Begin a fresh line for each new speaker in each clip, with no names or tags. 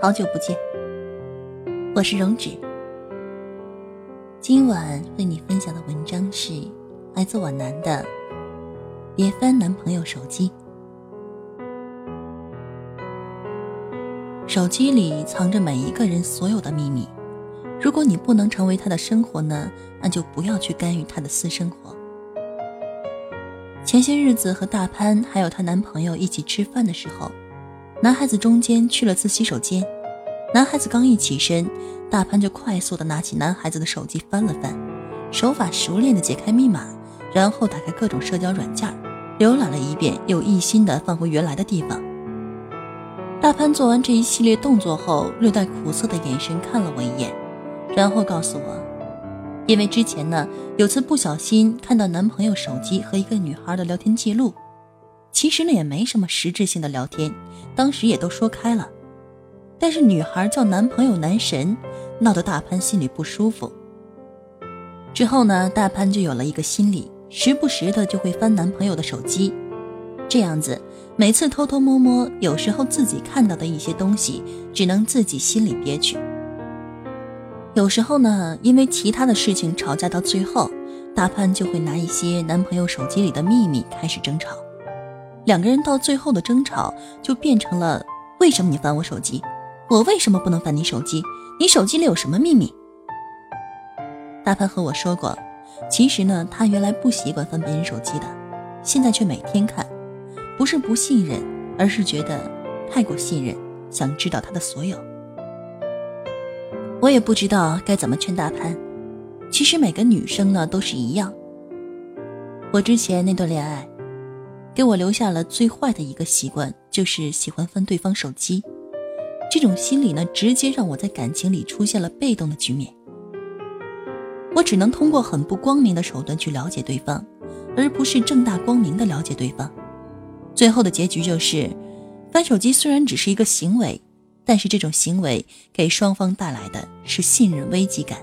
好久不见，我是荣止。今晚为你分享的文章是来自我男的，别翻男朋友手机。手机里藏着每一个人所有的秘密，如果你不能成为他的生活呢，那就不要去干预他的私生活。前些日子和大潘还有她男朋友一起吃饭的时候。男孩子中间去了次洗手间，男孩子刚一起身，大潘就快速的拿起男孩子的手机翻了翻，手法熟练的解开密码，然后打开各种社交软件，浏览了一遍，又一心的放回原来的地方。大潘做完这一系列动作后，略带苦涩的眼神看了我一眼，然后告诉我，因为之前呢有次不小心看到男朋友手机和一个女孩的聊天记录。其实呢也没什么实质性的聊天，当时也都说开了，但是女孩叫男朋友男神，闹得大潘心里不舒服。之后呢，大潘就有了一个心理，时不时的就会翻男朋友的手机，这样子每次偷偷摸摸，有时候自己看到的一些东西，只能自己心里憋屈。有时候呢，因为其他的事情吵架到最后，大潘就会拿一些男朋友手机里的秘密开始争吵。两个人到最后的争吵就变成了：为什么你翻我手机？我为什么不能翻你手机？你手机里有什么秘密？大潘和我说过，其实呢，他原来不习惯翻别人手机的，现在却每天看，不是不信任，而是觉得太过信任，想知道他的所有。我也不知道该怎么劝大潘。其实每个女生呢都是一样。我之前那段恋爱。给我留下了最坏的一个习惯，就是喜欢翻对方手机。这种心理呢，直接让我在感情里出现了被动的局面。我只能通过很不光明的手段去了解对方，而不是正大光明的了解对方。最后的结局就是，翻手机虽然只是一个行为，但是这种行为给双方带来的是信任危机感。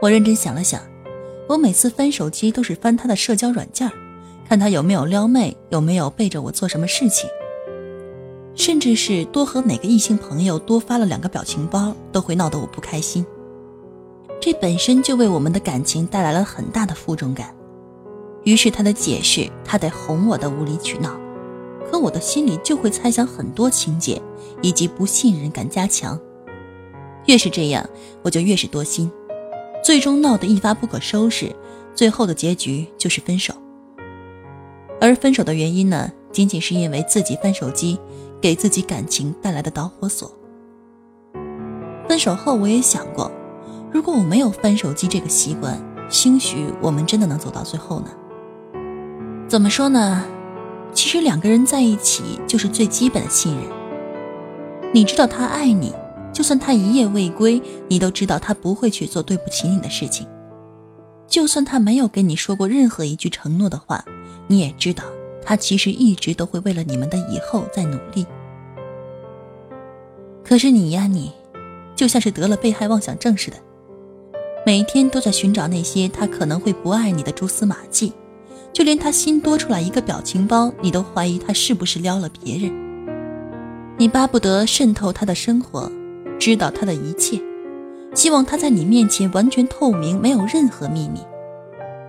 我认真想了想，我每次翻手机都是翻他的社交软件。看他有没有撩妹，有没有背着我做什么事情，甚至是多和哪个异性朋友多发了两个表情包，都会闹得我不开心。这本身就为我们的感情带来了很大的负重感。于是他的解释，他得哄我的无理取闹，可我的心里就会猜想很多情节，以及不信任感加强。越是这样，我就越是多心，最终闹得一发不可收拾，最后的结局就是分手。而分手的原因呢，仅仅是因为自己翻手机，给自己感情带来的导火索。分手后，我也想过，如果我没有翻手机这个习惯，兴许我们真的能走到最后呢。怎么说呢？其实两个人在一起就是最基本的信任。你知道他爱你，就算他一夜未归，你都知道他不会去做对不起你的事情。就算他没有跟你说过任何一句承诺的话。你也知道，他其实一直都会为了你们的以后在努力。可是你呀，你，就像是得了被害妄想症似的，每天都在寻找那些他可能会不爱你的蛛丝马迹，就连他新多出来一个表情包，你都怀疑他是不是撩了别人。你巴不得渗透他的生活，知道他的一切，希望他在你面前完全透明，没有任何秘密。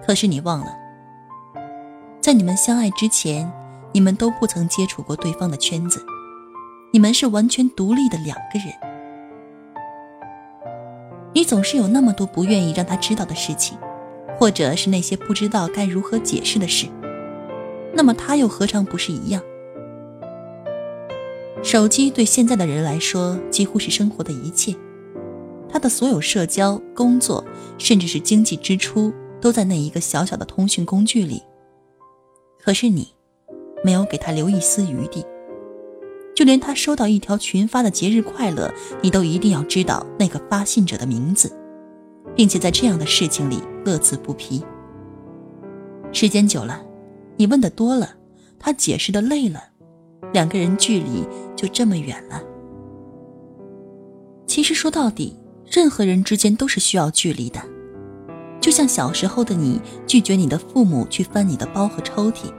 可是你忘了。在你们相爱之前，你们都不曾接触过对方的圈子，你们是完全独立的两个人。你总是有那么多不愿意让他知道的事情，或者是那些不知道该如何解释的事，那么他又何尝不是一样？手机对现在的人来说几乎是生活的一切，他的所有社交、工作，甚至是经济支出，都在那一个小小的通讯工具里。可是你，
没有给他留一丝余地。就连他收到一条群发的节日快乐，你都一定要知道那个发信者的名字，并且在这样的事情里乐此不疲。时间久了，你问的多了，他解释的累了，两个人距离就这么远了。其实说到底，任何人之间都是需要距离的，就像小时候的你拒绝你的父母去翻你的包和抽屉，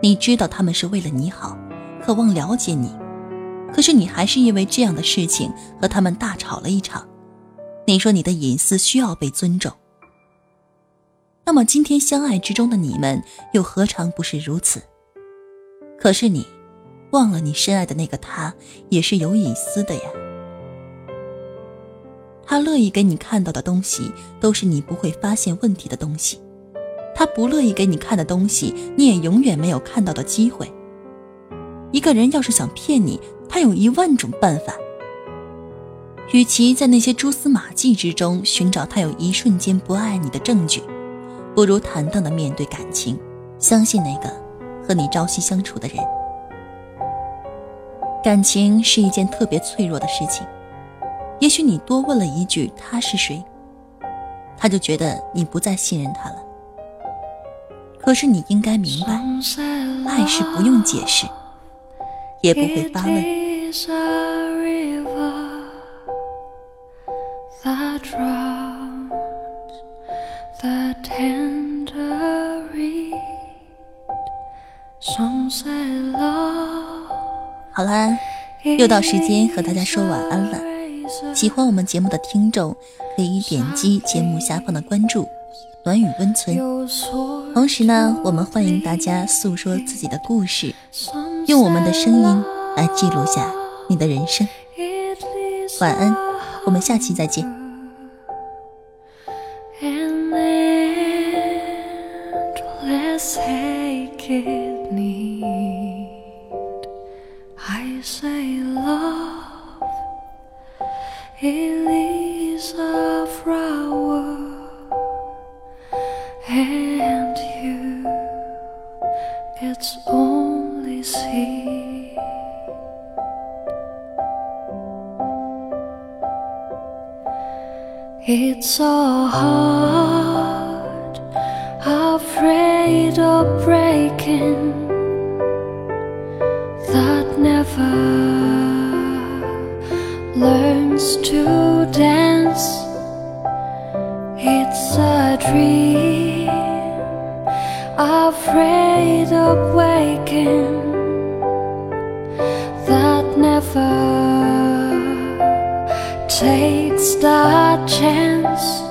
你知道他们是为了你好。渴望了解你，可是你还是因为这样的事情和他们大吵了一场。你说你的隐私需要被尊重，那么今天相爱之中的你们又何尝不是如此？可是你忘了，你深爱的那个他也是有隐私的呀。他乐意给你看到的东西，都是你不会发现问题的东西；他不乐意给你看的东西，你也永远没有看到的机会。一个人要是想骗你，他有一万种办法。与其在那些蛛丝马迹之中寻找他有一瞬间不爱你的证据，不如坦荡的面对感情，相信那个和你朝夕相处的人。感情是一件特别脆弱的事情，也许你多问了一句他是谁，他就觉得你不再信任他了。可是你应该明白，爱是不用解释。也不会发问。好啦，又到时间和大家说晚安了。喜欢我们节目的听众，可以点击节目下方的关注“暖雨温存”。同时呢，我们欢迎大家诉说自己的故事。用我们的声音来记录下你的人生。晚安，我们下期再见。i say love It is a flower, and you, it's only seed. It's a heart afraid of breaking. Afraid of waking, that never takes the chance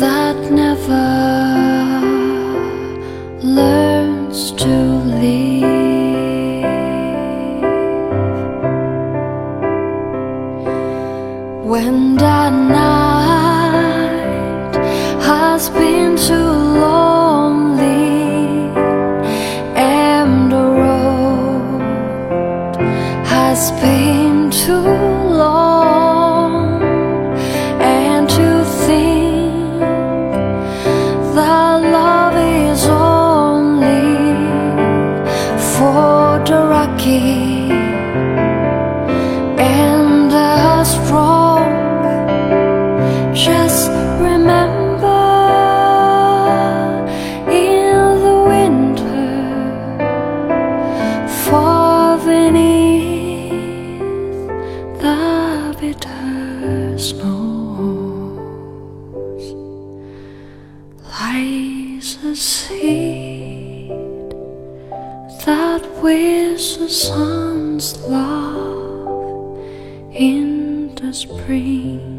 that never and the strong just remember in the winter falling is the bitter snows lies a seed that will sun's love in the spring